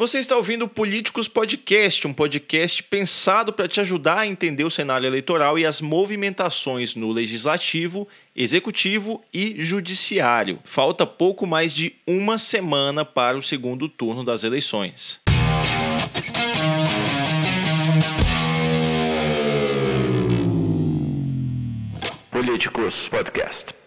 Você está ouvindo Políticos Podcast, um podcast pensado para te ajudar a entender o cenário eleitoral e as movimentações no legislativo, executivo e judiciário. Falta pouco mais de uma semana para o segundo turno das eleições. Políticos Podcast.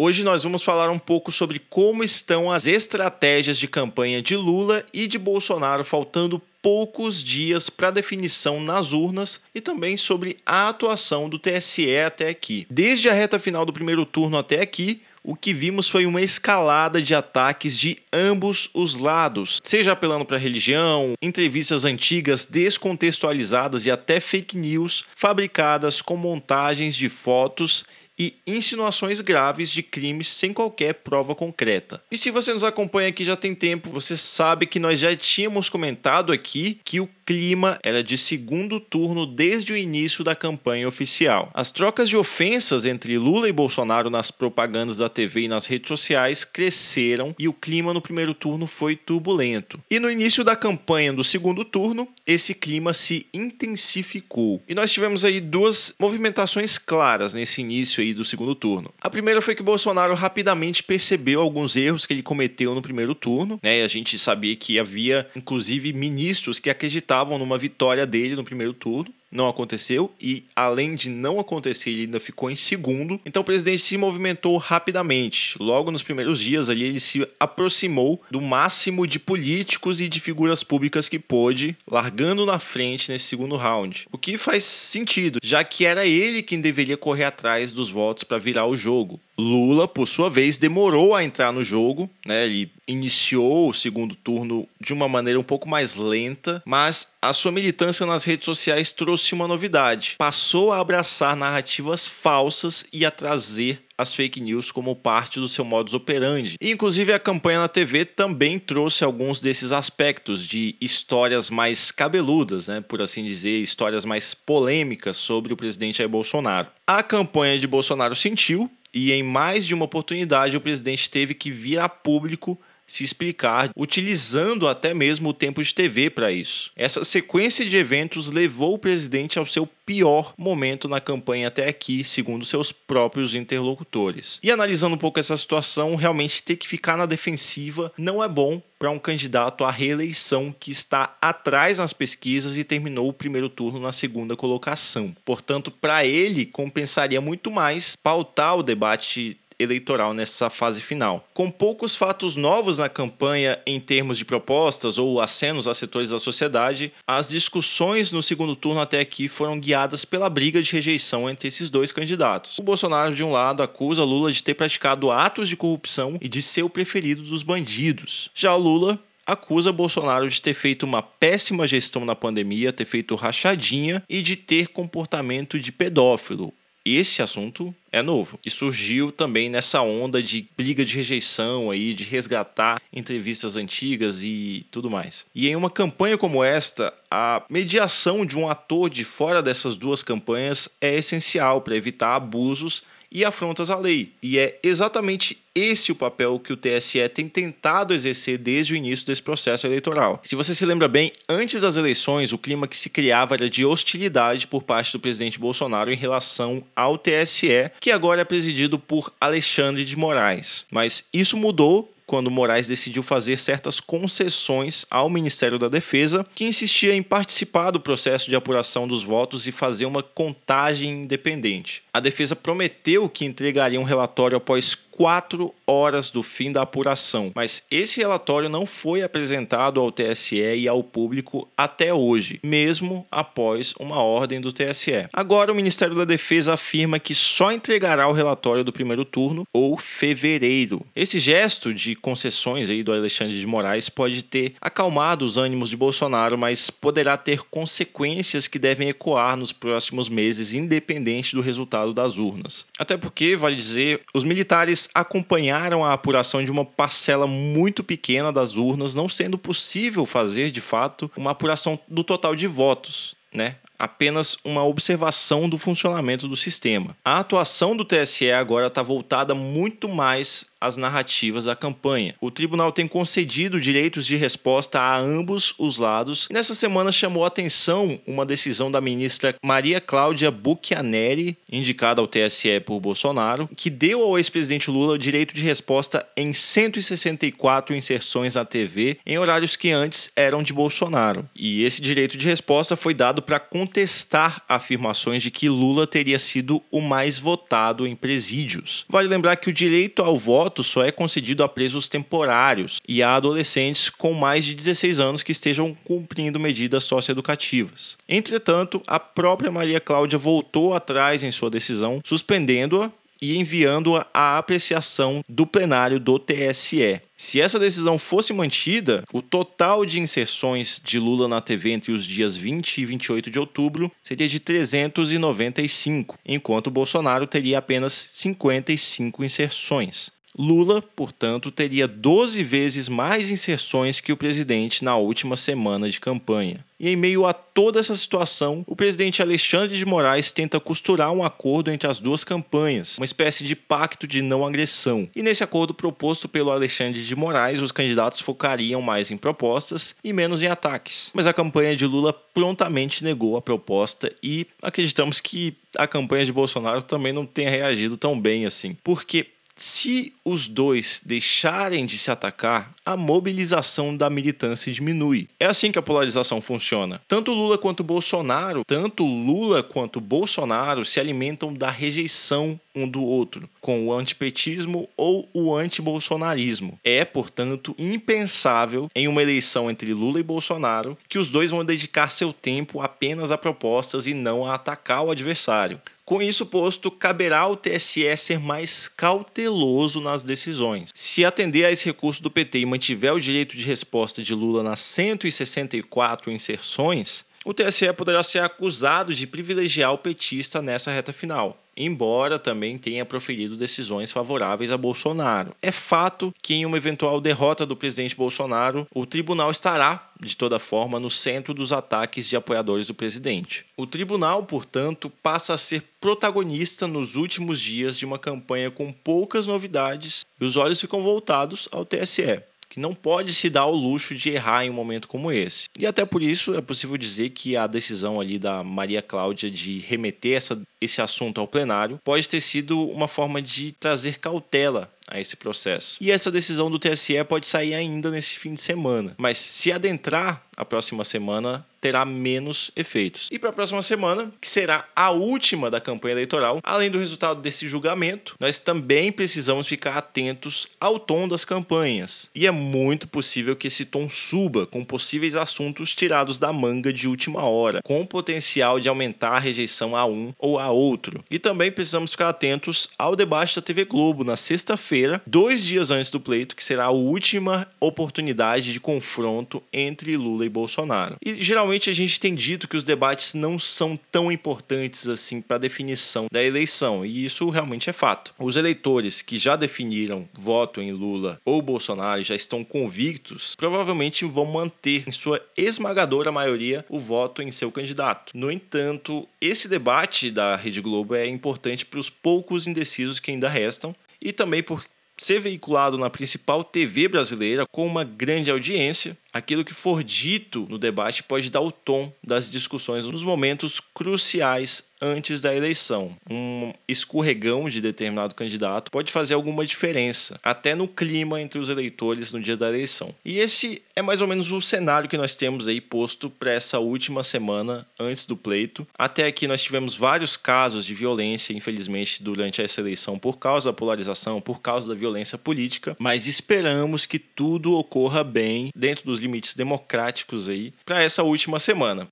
Hoje nós vamos falar um pouco sobre como estão as estratégias de campanha de Lula e de Bolsonaro, faltando poucos dias para definição nas urnas e também sobre a atuação do TSE até aqui. Desde a reta final do primeiro turno até aqui, o que vimos foi uma escalada de ataques de ambos os lados, seja apelando para religião, entrevistas antigas descontextualizadas e até fake news fabricadas com montagens de fotos e insinuações graves de crimes sem qualquer prova concreta. E se você nos acompanha aqui já tem tempo, você sabe que nós já tínhamos comentado aqui que o clima era de segundo turno desde o início da campanha oficial. As trocas de ofensas entre Lula e Bolsonaro nas propagandas da TV e nas redes sociais cresceram e o clima no primeiro turno foi turbulento. E no início da campanha do segundo turno, esse clima se intensificou. E nós tivemos aí duas movimentações claras nesse início aí do segundo turno. A primeira foi que Bolsonaro rapidamente percebeu alguns erros que ele cometeu no primeiro turno, né? A gente sabia que havia inclusive ministros que acreditavam estavam numa vitória dele no primeiro turno não aconteceu e, além de não acontecer, ele ainda ficou em segundo. Então o presidente se movimentou rapidamente. Logo nos primeiros dias ali, ele se aproximou do máximo de políticos e de figuras públicas que pôde, largando na frente nesse segundo round. O que faz sentido, já que era ele quem deveria correr atrás dos votos para virar o jogo. Lula, por sua vez, demorou a entrar no jogo, né? Ele iniciou o segundo turno de uma maneira um pouco mais lenta, mas a sua militância nas redes sociais trouxe uma novidade. Passou a abraçar narrativas falsas e a trazer as fake news como parte do seu modus operandi. E, inclusive, a campanha na TV também trouxe alguns desses aspectos de histórias mais cabeludas, né, por assim dizer, histórias mais polêmicas sobre o presidente Jair Bolsonaro. A campanha de Bolsonaro sentiu e em mais de uma oportunidade o presidente teve que vir a público se explicar, utilizando até mesmo o tempo de TV para isso. Essa sequência de eventos levou o presidente ao seu pior momento na campanha até aqui, segundo seus próprios interlocutores. E analisando um pouco essa situação, realmente ter que ficar na defensiva não é bom para um candidato à reeleição que está atrás nas pesquisas e terminou o primeiro turno na segunda colocação. Portanto, para ele compensaria muito mais pautar o debate eleitoral nessa fase final. Com poucos fatos novos na campanha em termos de propostas ou acenos a setores da sociedade, as discussões no segundo turno até aqui foram guiadas pela briga de rejeição entre esses dois candidatos. O Bolsonaro, de um lado, acusa Lula de ter praticado atos de corrupção e de ser o preferido dos bandidos. Já o Lula acusa Bolsonaro de ter feito uma péssima gestão na pandemia, ter feito rachadinha e de ter comportamento de pedófilo, esse assunto é novo e surgiu também nessa onda de briga de rejeição aí, de resgatar entrevistas antigas e tudo mais. E em uma campanha como esta, a mediação de um ator de fora dessas duas campanhas é essencial para evitar abusos e afrontas à lei. E é exatamente esse o papel que o TSE tem tentado exercer desde o início desse processo eleitoral. Se você se lembra bem, antes das eleições, o clima que se criava era de hostilidade por parte do presidente Bolsonaro em relação ao TSE, que agora é presidido por Alexandre de Moraes. Mas isso mudou quando Moraes decidiu fazer certas concessões ao Ministério da Defesa, que insistia em participar do processo de apuração dos votos e fazer uma contagem independente. A defesa prometeu que entregaria um relatório após quatro horas do fim da apuração, mas esse relatório não foi apresentado ao TSE e ao público até hoje, mesmo após uma ordem do TSE. Agora, o Ministério da Defesa afirma que só entregará o relatório do primeiro turno ou fevereiro. Esse gesto de concessões aí do Alexandre de Moraes pode ter acalmado os ânimos de Bolsonaro, mas poderá ter consequências que devem ecoar nos próximos meses, independente do resultado das urnas. Até porque, vale dizer, os militares acompanharam a apuração de uma parcela muito pequena das urnas, não sendo possível fazer, de fato, uma apuração do total de votos. Né? apenas uma observação do funcionamento do sistema. A atuação do TSE agora está voltada muito mais as narrativas da campanha. O tribunal tem concedido direitos de resposta a ambos os lados e nessa semana chamou atenção uma decisão da ministra Maria Cláudia Bucchianeri, indicada ao TSE por Bolsonaro, que deu ao ex-presidente Lula o direito de resposta em 164 inserções na TV em horários que antes eram de Bolsonaro. E esse direito de resposta foi dado para contestar afirmações de que Lula teria sido o mais votado em presídios. Vale lembrar que o direito ao voto só é concedido a presos temporários e a adolescentes com mais de 16 anos que estejam cumprindo medidas socioeducativas. Entretanto, a própria Maria Cláudia voltou atrás em sua decisão, suspendendo-a e enviando-a à apreciação do plenário do TSE. Se essa decisão fosse mantida, o total de inserções de Lula na TV entre os dias 20 e 28 de outubro seria de 395, enquanto Bolsonaro teria apenas 55 inserções. Lula, portanto, teria 12 vezes mais inserções que o presidente na última semana de campanha. E em meio a toda essa situação, o presidente Alexandre de Moraes tenta costurar um acordo entre as duas campanhas, uma espécie de pacto de não agressão. E nesse acordo proposto pelo Alexandre de Moraes, os candidatos focariam mais em propostas e menos em ataques. Mas a campanha de Lula prontamente negou a proposta e acreditamos que a campanha de Bolsonaro também não tenha reagido tão bem assim. Porque se os dois deixarem de se atacar, a mobilização da militância diminui. É assim que a polarização funciona. Tanto Lula quanto Bolsonaro, tanto Lula quanto Bolsonaro se alimentam da rejeição um do outro, com o antipetismo ou o antibolsonarismo. É, portanto, impensável em uma eleição entre Lula e Bolsonaro que os dois vão dedicar seu tempo apenas a propostas e não a atacar o adversário. Com isso posto, caberá ao TSE ser mais cauteloso nas decisões. Se atender a esse recurso do PT e mantiver o direito de resposta de Lula nas 164 inserções, o TSE poderá ser acusado de privilegiar o petista nessa reta final embora também tenha proferido decisões favoráveis a Bolsonaro. É fato que, em uma eventual derrota do presidente Bolsonaro, o tribunal estará, de toda forma, no centro dos ataques de apoiadores do presidente. O tribunal, portanto, passa a ser protagonista nos últimos dias de uma campanha com poucas novidades e os olhos ficam voltados ao TSE que não pode se dar o luxo de errar em um momento como esse. E até por isso é possível dizer que a decisão ali da Maria Cláudia de remeter essa, esse assunto ao plenário pode ter sido uma forma de trazer cautela a esse processo. E essa decisão do TSE pode sair ainda nesse fim de semana, mas se adentrar a próxima semana terá menos efeitos. E para a próxima semana, que será a última da campanha eleitoral, além do resultado desse julgamento, nós também precisamos ficar atentos ao tom das campanhas. E é muito possível que esse tom suba com possíveis assuntos tirados da manga de última hora, com potencial de aumentar a rejeição a um ou outro. E também precisamos ficar atentos ao debate da TV Globo na sexta-feira, dois dias antes do pleito, que será a última oportunidade de confronto entre Lula e Bolsonaro. E geralmente a gente tem dito que os debates não são tão importantes assim para a definição da eleição, e isso realmente é fato. Os eleitores que já definiram voto em Lula ou Bolsonaro já estão convictos, provavelmente vão manter em sua esmagadora maioria o voto em seu candidato. No entanto, esse debate da Rede Globo é importante para os poucos indecisos que ainda restam e também por ser veiculado na principal TV brasileira com uma grande audiência aquilo que for dito no debate pode dar o tom das discussões nos momentos cruciais antes da eleição. Um escorregão de determinado candidato pode fazer alguma diferença, até no clima entre os eleitores no dia da eleição. E esse é mais ou menos o cenário que nós temos aí posto para essa última semana antes do pleito. Até aqui nós tivemos vários casos de violência, infelizmente, durante essa eleição por causa da polarização, por causa da violência política, mas esperamos que tudo ocorra bem dentro dos limites democráticos aí para essa última semana.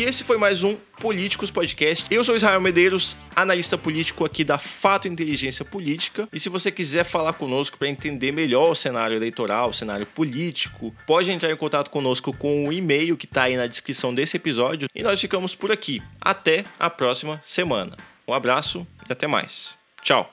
E esse foi mais um Políticos Podcast. Eu sou Israel Medeiros, analista político aqui da Fato Inteligência Política. E se você quiser falar conosco para entender melhor o cenário eleitoral, o cenário político, pode entrar em contato conosco com o e-mail que está aí na descrição desse episódio. E nós ficamos por aqui. Até a próxima semana. Um abraço e até mais. Tchau.